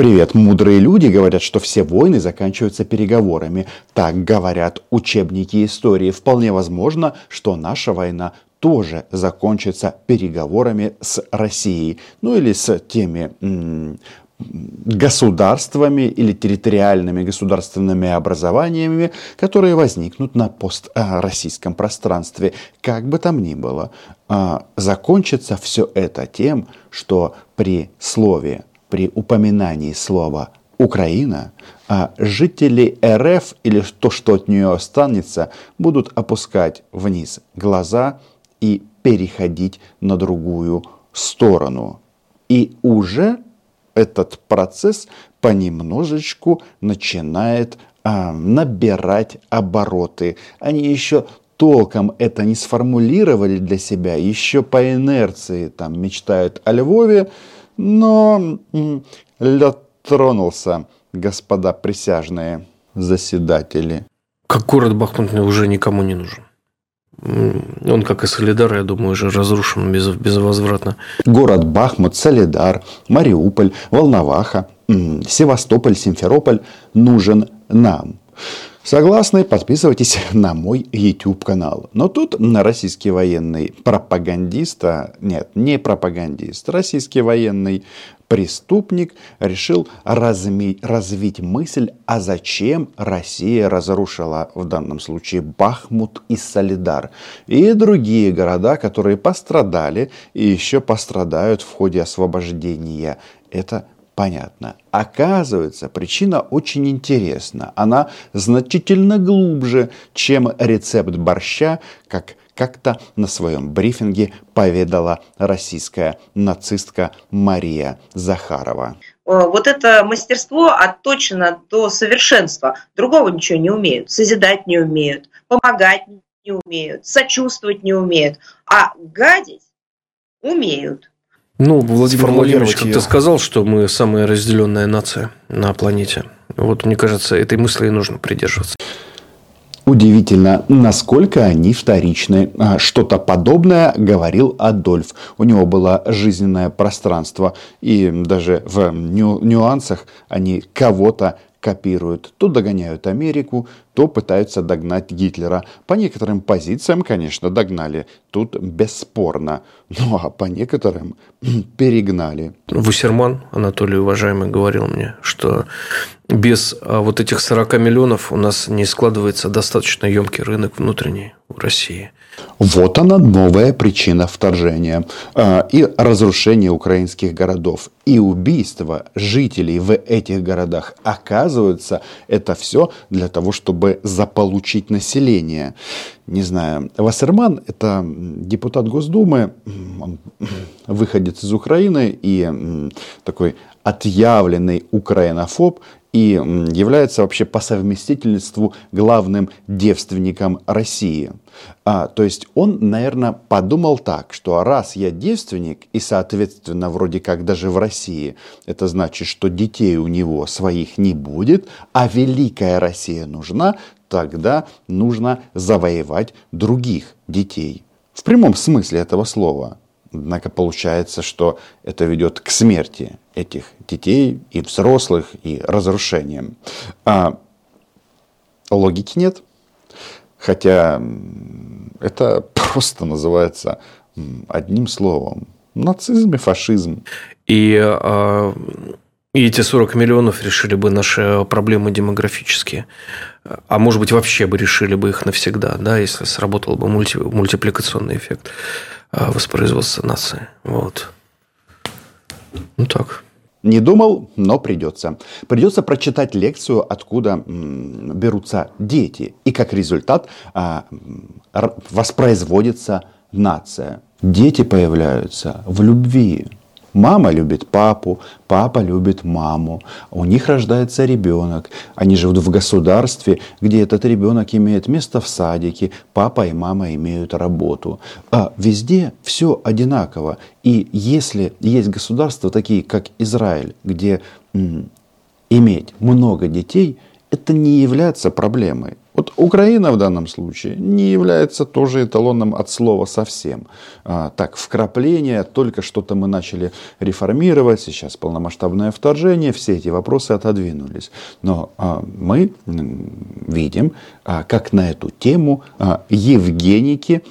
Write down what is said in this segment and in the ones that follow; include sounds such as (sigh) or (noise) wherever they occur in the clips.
Привет, мудрые люди говорят, что все войны заканчиваются переговорами. Так говорят учебники истории. Вполне возможно, что наша война тоже закончится переговорами с Россией. Ну или с теми государствами или территориальными государственными образованиями, которые возникнут на построссийском пространстве. Как бы там ни было, а, закончится все это тем, что при слове, при упоминании слова Украина, а жители РФ или то, что от нее останется, будут опускать вниз глаза и переходить на другую сторону. И уже этот процесс понемножечку начинает а, набирать обороты. Они еще толком это не сформулировали для себя, еще по инерции там мечтают о Львове, но лед тронулся, господа присяжные заседатели. Как город Бахмут уже никому не нужен. Он, как и Солидар, я думаю, уже разрушен без, безвозвратно. Город Бахмут, Солидар, Мариуполь, Волноваха, Севастополь, Симферополь нужен нам. Согласны? Подписывайтесь на мой YouTube канал. Но тут российский военный пропагандист, а, нет, не пропагандист, российский военный преступник решил разми, развить мысль, а зачем Россия разрушила в данном случае Бахмут и Солидар и другие города, которые пострадали и еще пострадают в ходе освобождения. Это понятно. Оказывается, причина очень интересна. Она значительно глубже, чем рецепт борща, как как-то на своем брифинге поведала российская нацистка Мария Захарова. Э, вот это мастерство отточено до совершенства. Другого ничего не умеют. Созидать не умеют, помогать не умеют, сочувствовать не умеют. А гадить умеют. Ну, Владимир Владимирович как-то сказал, что мы самая разделенная нация на планете. Вот, мне кажется, этой мысли и нужно придерживаться. Удивительно, насколько они вторичны. А, что-то подобное говорил Адольф. У него было жизненное пространство. И даже в нюансах они кого-то копируют. То догоняют Америку, то пытаются догнать Гитлера. По некоторым позициям, конечно, догнали. Тут бесспорно. Ну а по некоторым (clears throat) перегнали. Вусерман, Анатолий уважаемый, говорил мне, что без а, вот этих 40 миллионов у нас не складывается достаточно емкий рынок внутренний в России. Вот она новая причина вторжения а, и разрушения украинских городов и убийства жителей в этих городах. Оказывается, это все для того, чтобы заполучить население. Не знаю, Вассерман – это депутат Госдумы, он выходец из Украины и такой отъявленный украинофоб и является вообще по совместительству главным девственником России. А, то есть он, наверное, подумал так, что раз я девственник, и, соответственно, вроде как даже в России, это значит, что детей у него своих не будет, а великая Россия нужна, тогда нужно завоевать других детей. В прямом смысле этого слова. Однако получается, что это ведет к смерти этих детей и взрослых, и разрушениям. А логики нет. Хотя это (laughs) просто называется одним словом. Нацизм и фашизм. И, а, и эти 40 миллионов решили бы наши проблемы демографические. А может быть, вообще бы решили бы их навсегда, да, если сработал бы мульти, мультипликационный эффект. А, воспроизводства нации. Вот. Ну так. Не думал, но придется. Придется прочитать лекцию, откуда берутся дети. И как результат а, воспроизводится нация. Дети появляются в любви. Мама любит папу, папа любит маму. У них рождается ребенок. Они живут в государстве, где этот ребенок имеет место в садике, папа и мама имеют работу. А везде все одинаково. И если есть государства такие, как Израиль, где м, иметь много детей, это не является проблемой. Вот Украина в данном случае не является тоже эталоном от слова совсем. А, так, вкрапление, только что-то мы начали реформировать, сейчас полномасштабное вторжение, все эти вопросы отодвинулись. Но а, мы видим, а, как на эту тему а, Евгеники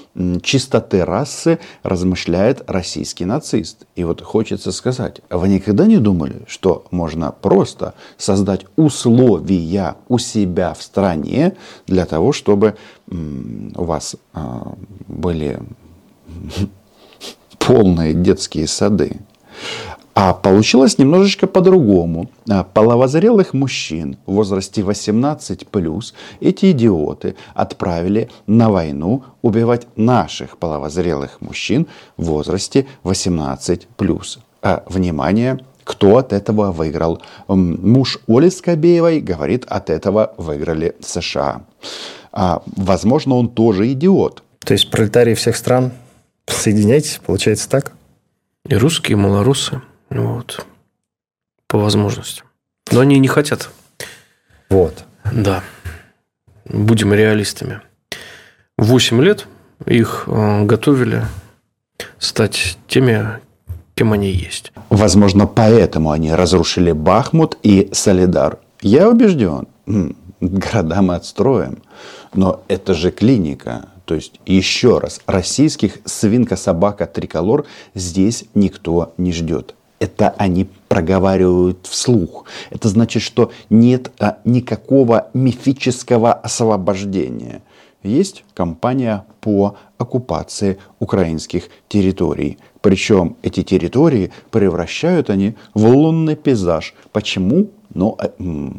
чистоты расы размышляет российский нацист. И вот хочется сказать, вы никогда не думали, что можно просто создать условия у себя в стране, для того, чтобы у вас а, были (laughs) полные детские сады. А получилось немножечко по-другому. А, половозрелых мужчин в возрасте 18 плюс эти идиоты отправили на войну убивать наших половозрелых мужчин в возрасте 18 плюс. А, внимание, кто от этого выиграл? Муж Оли Скобеевой говорит, от этого выиграли США. А, возможно, он тоже идиот. То есть пролетарии всех стран, соединяйтесь, получается так? И русские, и малорусы. Вот. По возможности. Но они не хотят. Вот. Да. Будем реалистами. Восемь лет их э, готовили стать теми, кем они есть. Возможно, поэтому они разрушили Бахмут и Солидар. Я убежден, города мы отстроим. Но это же клиника. То есть, еще раз, российских свинка-собака триколор здесь никто не ждет. Это они проговаривают вслух. Это значит, что нет а, никакого мифического освобождения есть кампания по оккупации украинских территорий. Причем эти территории превращают они в лунный пейзаж. Почему? Ну, э,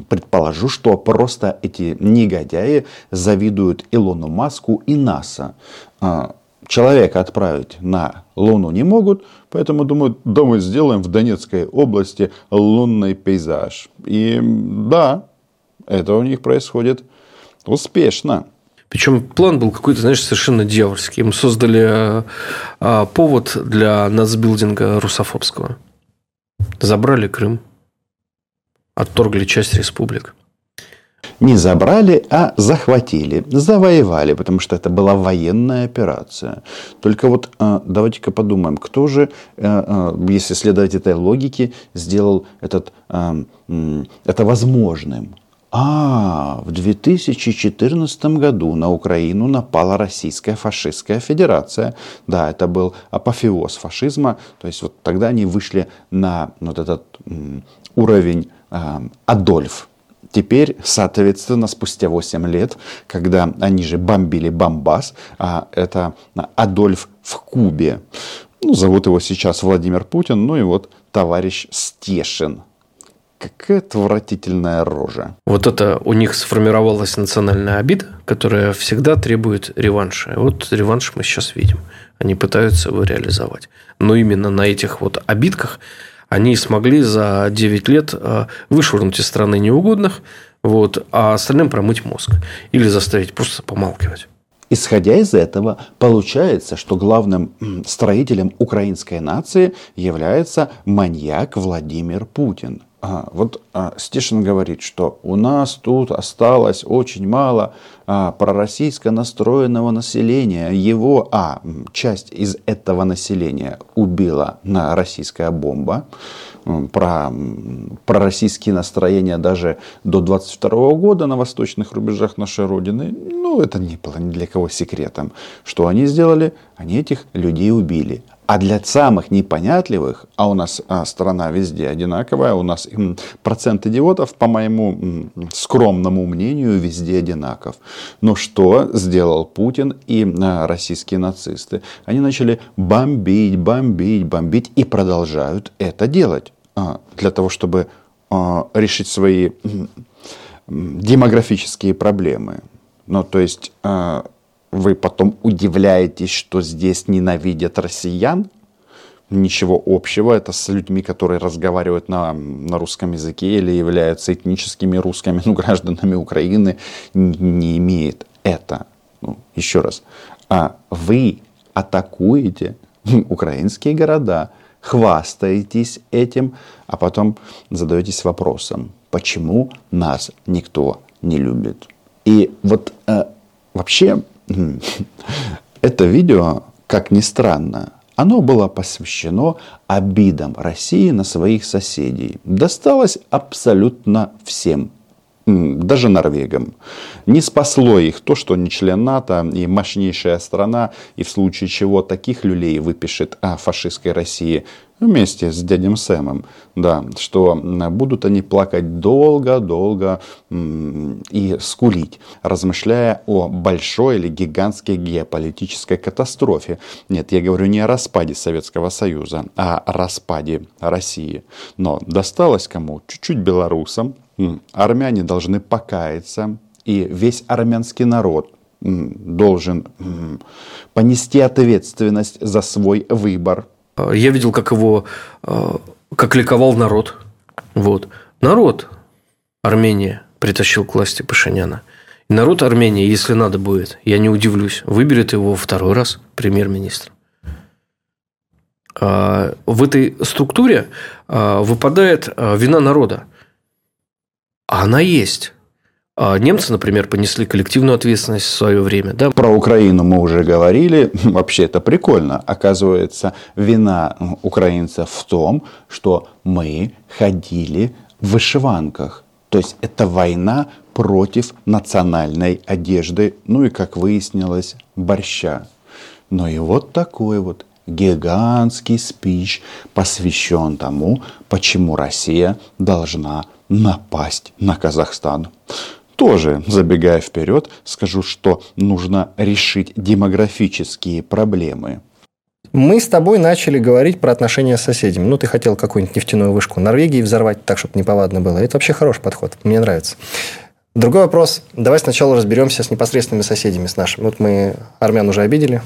предположу, что просто эти негодяи завидуют Илону Маску и НАСА. А, человека отправить на Луну не могут, поэтому думают, да мы сделаем в Донецкой области лунный пейзаж. И да, это у них происходит успешно. Причем план был какой-то, знаешь, совершенно дьявольский. Им создали а, повод для нацбилдинга русофобского. Забрали Крым, отторгли часть республик. Не забрали, а захватили, завоевали, потому что это была военная операция. Только вот а, давайте-ка подумаем, кто же, если следовать этой логике, сделал этот, это возможным. А, в 2014 году на Украину напала Российская фашистская федерация. Да, это был апофеоз фашизма. То есть вот тогда они вышли на вот этот уровень э, Адольф. Теперь, соответственно, спустя 8 лет, когда они же бомбили Бомбас, а это Адольф в Кубе. Ну, зовут его сейчас Владимир Путин, ну и вот товарищ Стешин Какая отвратительная рожа. Вот это у них сформировалась национальная обида, которая всегда требует реванша. И вот реванш мы сейчас видим. Они пытаются его реализовать. Но именно на этих вот обидках они смогли за 9 лет э, вышвырнуть из страны неугодных, вот, а остальным промыть мозг. Или заставить просто помалкивать. Исходя из этого, получается, что главным строителем украинской нации является маньяк Владимир Путин – а, вот а, Стешин говорит, что у нас тут осталось очень мало а, пророссийско настроенного населения. Его, а, часть из этого населения убила на российская бомба. Про пророссийские настроения даже до 22 года на восточных рубежах нашей Родины, ну, это не было ни для кого секретом. Что они сделали? Они этих людей убили. А для самых непонятливых, а у нас а, страна везде одинаковая, у нас процент идиотов, по моему скромному мнению, везде одинаков. Но что сделал Путин и а, российские нацисты? Они начали бомбить, бомбить, бомбить и продолжают это делать а, для того, чтобы а, решить свои демографические проблемы. Ну, то есть... Вы потом удивляетесь, что здесь ненавидят россиян. Ничего общего это с людьми, которые разговаривают на, на русском языке или являются этническими русскими, (laughs) ну, гражданами Украины, не, не имеет это. Ну, еще раз. А вы атакуете (laughs) украинские города, хвастаетесь этим, а потом задаетесь вопросом, почему нас никто не любит. И вот э, вообще это видео, как ни странно, оно было посвящено обидам России на своих соседей. Досталось абсолютно всем даже норвегам. Не спасло их то, что не член НАТО и мощнейшая страна, и в случае чего таких люлей выпишет о фашистской России вместе с дядем Сэмом, да, что будут они плакать долго-долго и скулить, размышляя о большой или гигантской геополитической катастрофе. Нет, я говорю не о распаде Советского Союза, а о распаде России. Но досталось кому? Чуть-чуть белорусам, армяне должны покаяться, и весь армянский народ должен понести ответственность за свой выбор. Я видел, как его, э, как ликовал народ. Вот. Народ Армения притащил к власти Пашиняна. Народ Армении, если надо будет, я не удивлюсь, выберет его второй раз премьер-министр. А, в этой структуре а, выпадает а, вина народа. А она есть. А немцы, например, понесли коллективную ответственность в свое время. Да? Про Украину мы уже говорили. (laughs) Вообще это прикольно. Оказывается, вина украинцев в том, что мы ходили в вышиванках. То есть это война против национальной одежды, ну и, как выяснилось, борща. Ну и вот такой вот гигантский спич посвящен тому, почему Россия должна напасть на Казахстан. Тоже, забегая вперед, скажу, что нужно решить демографические проблемы. Мы с тобой начали говорить про отношения с соседями. Ну, ты хотел какую-нибудь нефтяную вышку Норвегии взорвать так, чтобы неповадно было. Это вообще хороший подход. Мне нравится. Другой вопрос. Давай сначала разберемся с непосредственными соседями, с нашими. Вот мы армян уже обидели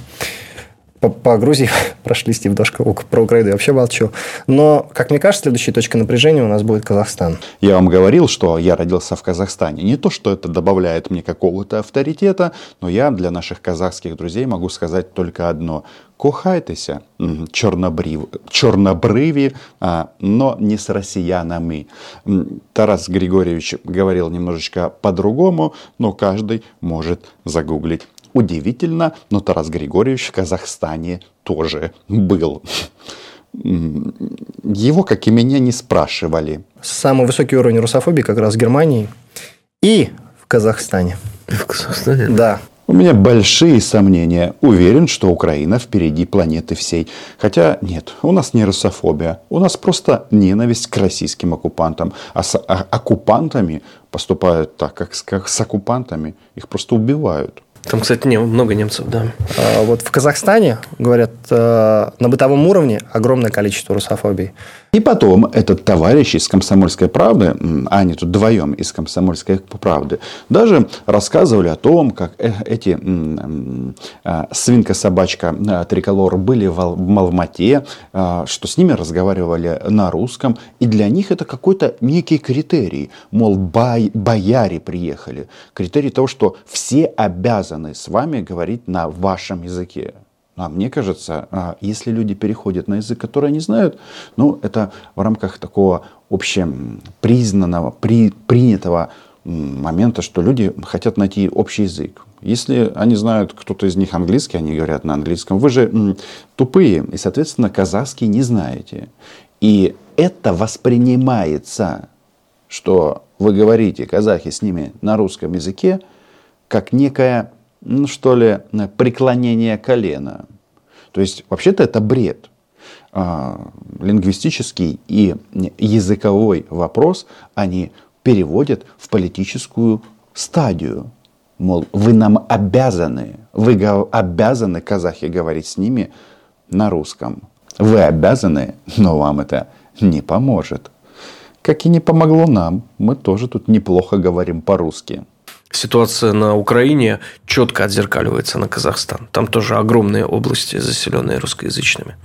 по, по Грузии (laughs) прошли Стив Дашко, про Украину я вообще молчу. Но, как мне кажется, следующей точкой напряжения у нас будет Казахстан. Я вам говорил, что я родился в Казахстане. Не то, что это добавляет мне какого-то авторитета, но я для наших казахских друзей могу сказать только одно. Кохайтеся, чорнобрив, чорнобриві, а, но не с россиянами. Тарас Григорьевич говорил немножечко по-другому, но каждый может загуглить. Удивительно, но Тарас Григорьевич в Казахстане тоже был. Его, как и меня, не спрашивали. Самый высокий уровень русофобии как раз в Германии и в Казахстане. В Казахстане? Да. У меня большие сомнения. Уверен, что Украина впереди планеты всей. Хотя нет, у нас не русофобия. У нас просто ненависть к российским оккупантам. А с а, оккупантами поступают так, как с, как с оккупантами. Их просто убивают. Там, кстати, не, много немцев, да. А, вот в Казахстане, говорят, э, на бытовом уровне огромное количество русофобии. И потом этот товарищ из «Комсомольской правды», а они тут вдвоем из «Комсомольской правды», даже рассказывали о том, как э, эти а, свинка-собачка а, триколор были в Алмате, а, что с ними разговаривали на русском, и для них это какой-то некий критерий, мол, бай, бояре приехали, критерий того, что все обязаны с вами говорить на вашем языке. А мне кажется, а, если люди переходят на язык, который они знают, ну, это в рамках такого общепризнанного, при, принятого момента, что люди хотят найти общий язык. Если они знают, кто-то из них английский, они говорят на английском. Вы же тупые, и, соответственно, казахский не знаете. И это воспринимается, что вы говорите, казахи, с ними на русском языке, как некая ну что ли, преклонение колена. То есть, вообще-то это бред. А, лингвистический и языковой вопрос они переводят в политическую стадию. Мол, вы нам обязаны, вы обязаны, казахи, говорить с ними на русском. Вы обязаны, но вам это не поможет. Как и не помогло нам, мы тоже тут неплохо говорим по-русски ситуация на Украине четко отзеркаливается на Казахстан. Там тоже огромные области, заселенные русскоязычными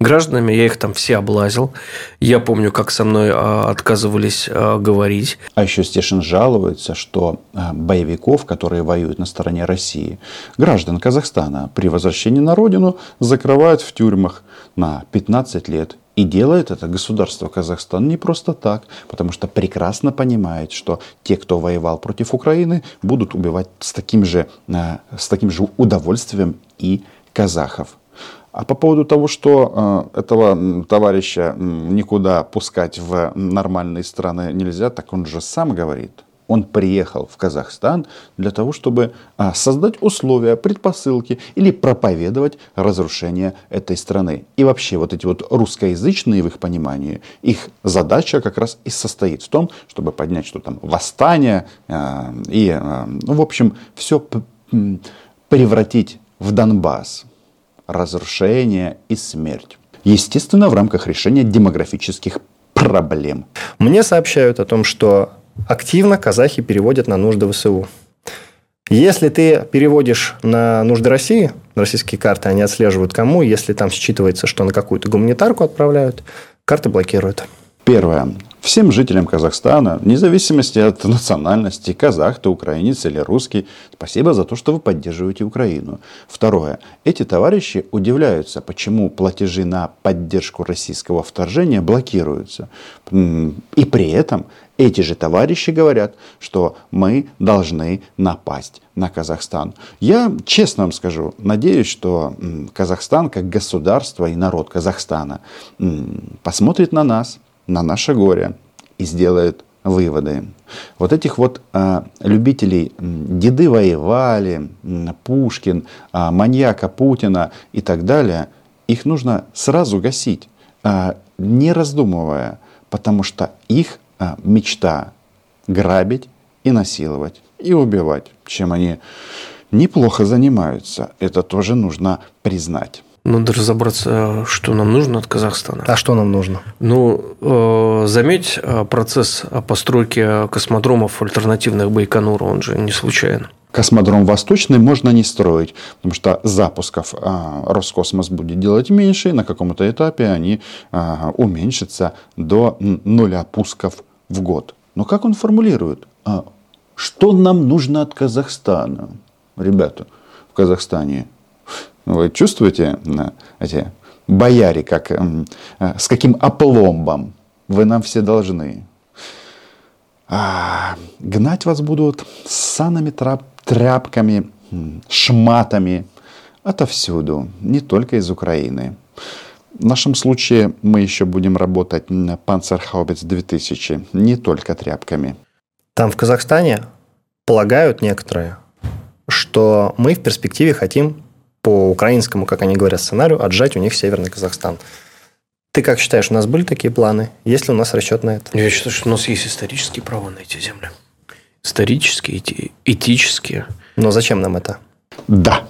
гражданами. Я их там все облазил. Я помню, как со мной а, отказывались а, говорить. А еще Стешин жалуется, что а, боевиков, которые воюют на стороне России, граждан Казахстана при возвращении на родину закрывают в тюрьмах на 15 лет И делает это государство Казахстан не просто так, потому что прекрасно понимает, что те, кто воевал против Украины, будут убивать с таким же, э, с таким же удовольствием и казахов. А по поводу того, что э, этого товарища никуда пускать в нормальные страны нельзя, так он же сам говорит. Он приехал в Казахстан для того, чтобы а, создать условия, предпосылки или проповедовать разрушение этой страны. И вообще вот эти вот русскоязычные в их понимании, их задача как раз и состоит в том, чтобы поднять что там восстание а, и, а, ну, в общем, все превратить в Донбасс. Разрушение и смерть. Естественно, в рамках решения демографических проблем. Мне сообщают о том, что активно казахи переводят на нужды ВСУ. Если ты переводишь на нужды России, российские карты, они отслеживают кому, если там считывается, что на какую-то гуманитарку отправляют, карты блокируют. Первое. Всем жителям Казахстана, вне зависимости от национальности, казах ты, украинец или русский, спасибо за то, что вы поддерживаете Украину. Второе. Эти товарищи удивляются, почему платежи на поддержку российского вторжения блокируются. И при этом эти же товарищи говорят, что мы должны напасть на Казахстан. Я честно вам скажу, надеюсь, что Казахстан как государство и народ Казахстана посмотрит на нас, на наше горе и сделает выводы. Вот этих вот а, любителей деды воевали, Пушкин, а, маньяка Путина и так далее, их нужно сразу гасить, а, не раздумывая, потому что их а, мечта грабить и насиловать и убивать, чем они неплохо занимаются. Это тоже нужно признать. Надо разобраться, что нам нужно от Казахстана. А что нам нужно? Ну, э, заметь, э, процесс постройки космодромов альтернативных Байконуру, он же не случайен. Космодром Восточный можно не строить, потому что запусков а, Роскосмос будет делать меньше, и на каком-то этапе они а, уменьшатся до нуля пусков в год. Но как он формулирует? А, что нам нужно от Казахстана? Ребята, в Казахстане вы чувствуете эти бояре, как, с каким опломбом вы нам все должны? А, гнать вас будут санами, трап, тряпками, шматами отовсюду, не только из Украины. В нашем случае мы еще будем работать на Панцерхаубец 2000, не только тряпками. Там в Казахстане полагают некоторые, что мы в перспективе хотим по украинскому, как они говорят, сценарию отжать у них Северный Казахстан. Ты как считаешь, у нас были такие планы? Есть ли у нас расчет на это? Я считаю, что у нас есть исторические права на эти земли. Исторические, этические. Но зачем нам это? Да.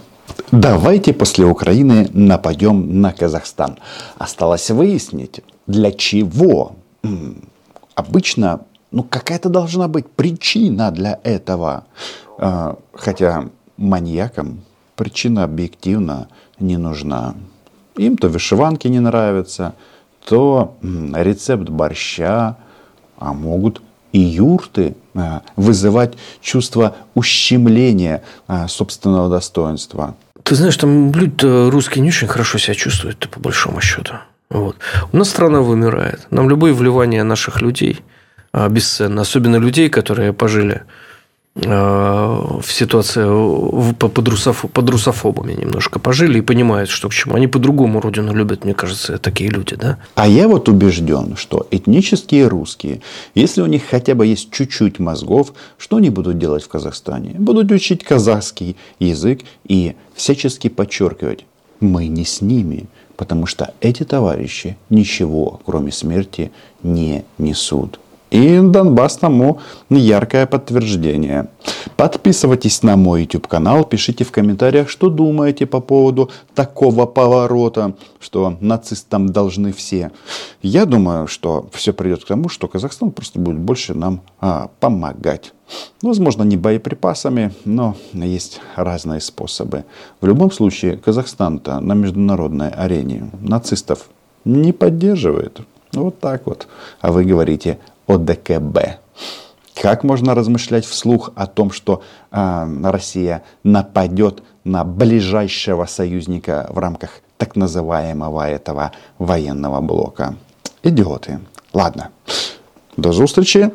Давайте после Украины нападем на Казахстан. Осталось выяснить, для чего. Обычно ну, какая-то должна быть причина для этого. А, хотя маньякам причина объективно не нужна. Им то вышиванки не нравятся, то рецепт борща, а могут и юрты а, вызывать чувство ущемления а, собственного достоинства. Ты знаешь, там люди русские не очень хорошо себя чувствуют, по большому счету. Вот. У нас страна вымирает. Нам любые вливания наших людей а, бесценны. Особенно людей, которые пожили Э, в ситуации под, русоф, под русофобами немножко пожили и понимают, что к чему. Они по-другому родину любят, мне кажется, такие люди, да? А я вот убежден, что этнические русские, если у них хотя бы есть чуть-чуть мозгов, что они будут делать в Казахстане? Будут учить казахский язык и всячески подчеркивать, мы не с ними, потому что эти товарищи ничего, кроме смерти, не несут. И Донбасс тому яркое подтверждение. Подписывайтесь на мой YouTube канал, пишите в комментариях, что думаете по поводу такого поворота, что нацистам должны все. Я думаю, что все придет к тому, что Казахстан просто будет больше нам а, помогать. Возможно, не боеприпасами, но есть разные способы. В любом случае, Казахстан-то на международной арене нацистов не поддерживает. Вот так вот. А вы говорите ОДКБ. Как можно размышлять вслух о том, что э, Россия нападет на ближайшего союзника в рамках так называемого этого военного блока. Идиоты. Ладно. До зустрічі.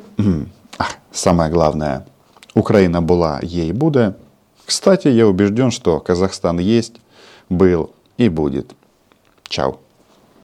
А, самое главное. Украина была, ей будет. Кстати, я убежден, что Казахстан есть, был и будет. Чао.